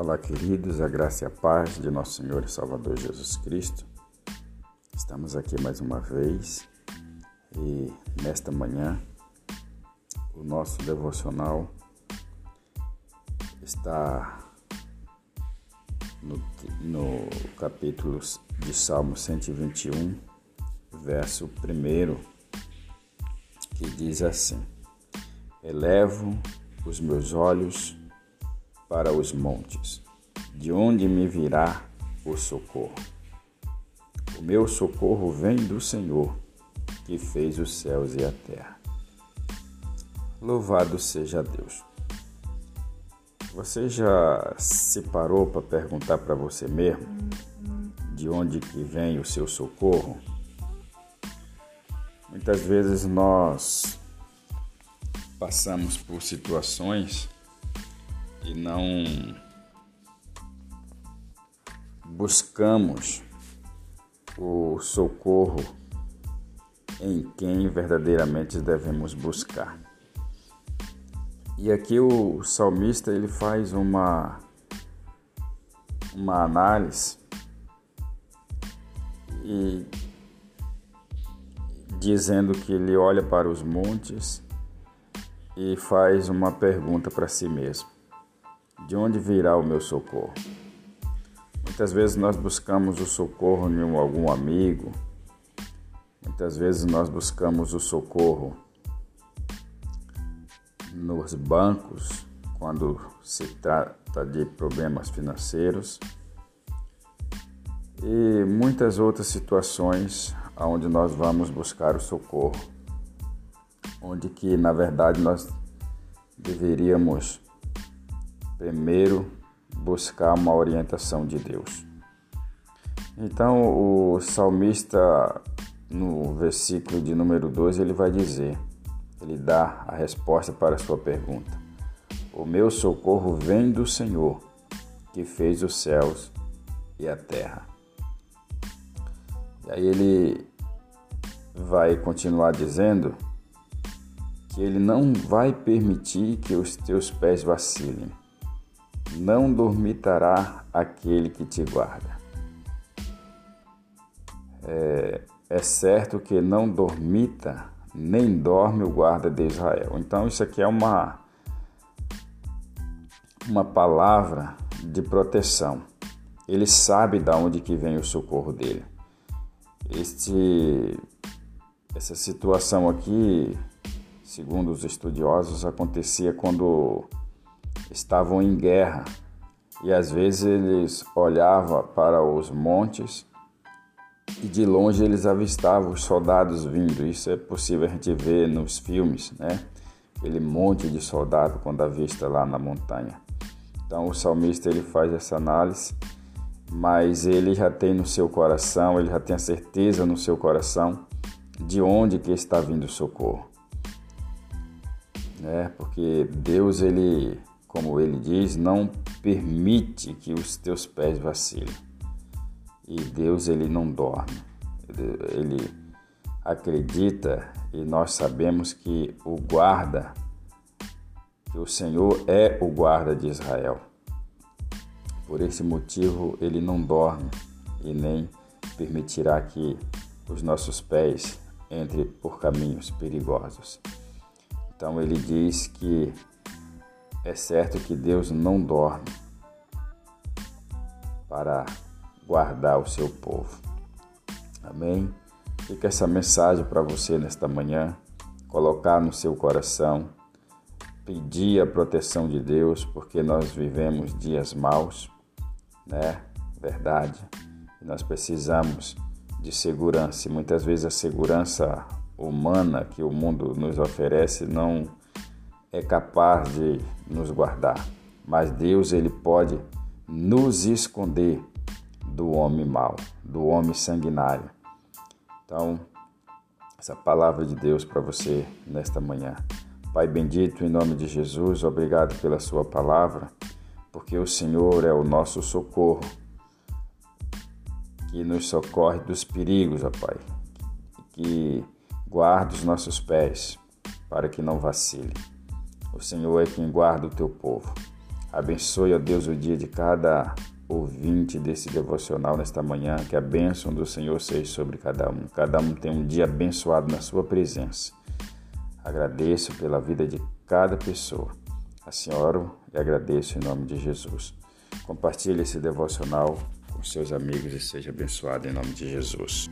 Olá, queridos, a graça e a paz de nosso Senhor e Salvador Jesus Cristo. Estamos aqui mais uma vez e nesta manhã o nosso devocional está no, no capítulo de Salmo 121, verso 1, que diz assim: Elevo os meus olhos para os montes, de onde me virá o socorro. O meu socorro vem do Senhor, que fez os céus e a terra. Louvado seja Deus. Você já se parou para perguntar para você mesmo de onde que vem o seu socorro? Muitas vezes nós passamos por situações e não buscamos o socorro em quem verdadeiramente devemos buscar. E aqui o salmista ele faz uma uma análise e dizendo que ele olha para os montes e faz uma pergunta para si mesmo de onde virá o meu socorro? Muitas vezes nós buscamos o socorro em algum amigo, muitas vezes nós buscamos o socorro nos bancos, quando se trata de problemas financeiros. E muitas outras situações onde nós vamos buscar o socorro, onde que na verdade nós deveríamos primeiro buscar uma orientação de Deus. Então, o salmista, no versículo de número 2, ele vai dizer, ele dá a resposta para a sua pergunta. O meu socorro vem do Senhor, que fez os céus e a terra. E aí ele vai continuar dizendo que ele não vai permitir que os teus pés vacilem não dormitará aquele que te guarda. É, é, certo que não dormita, nem dorme o guarda de Israel. Então, isso aqui é uma, uma palavra de proteção. Ele sabe de onde que vem o socorro dele. Este, essa situação aqui, segundo os estudiosos, acontecia quando estavam em guerra e às vezes eles olhavam para os montes e de longe eles avistavam os soldados vindo. Isso é possível a gente ver nos filmes, né? Aquele monte de soldado quando avista lá na montanha. Então o salmista ele faz essa análise, mas ele já tem no seu coração, ele já tem a certeza no seu coração de onde que está vindo o socorro. Né? Porque Deus ele como ele diz, não permite que os teus pés vacilem. E Deus ele não dorme. Ele acredita e nós sabemos que o guarda, que o Senhor é o guarda de Israel. Por esse motivo ele não dorme e nem permitirá que os nossos pés entrem por caminhos perigosos. Então ele diz que é certo que Deus não dorme para guardar o seu povo. Amém? Fica essa mensagem para você nesta manhã, colocar no seu coração, pedir a proteção de Deus, porque nós vivemos dias maus, né? Verdade. Nós precisamos de segurança. E muitas vezes a segurança humana que o mundo nos oferece não é capaz de nos guardar, mas Deus ele pode nos esconder do homem mau, do homem sanguinário. Então, essa palavra de Deus para você nesta manhã. Pai bendito, em nome de Jesus, obrigado pela sua palavra, porque o Senhor é o nosso socorro, que nos socorre dos perigos, ó Pai, que guarda os nossos pés para que não vacile. O Senhor é quem guarda o teu povo. Abençoe, ó Deus, o dia de cada ouvinte desse devocional nesta manhã. Que a bênção do Senhor seja sobre cada um. Cada um tem um dia abençoado na Sua presença. Agradeço pela vida de cada pessoa. Assim oro e agradeço em nome de Jesus. Compartilhe esse devocional com seus amigos e seja abençoado em nome de Jesus.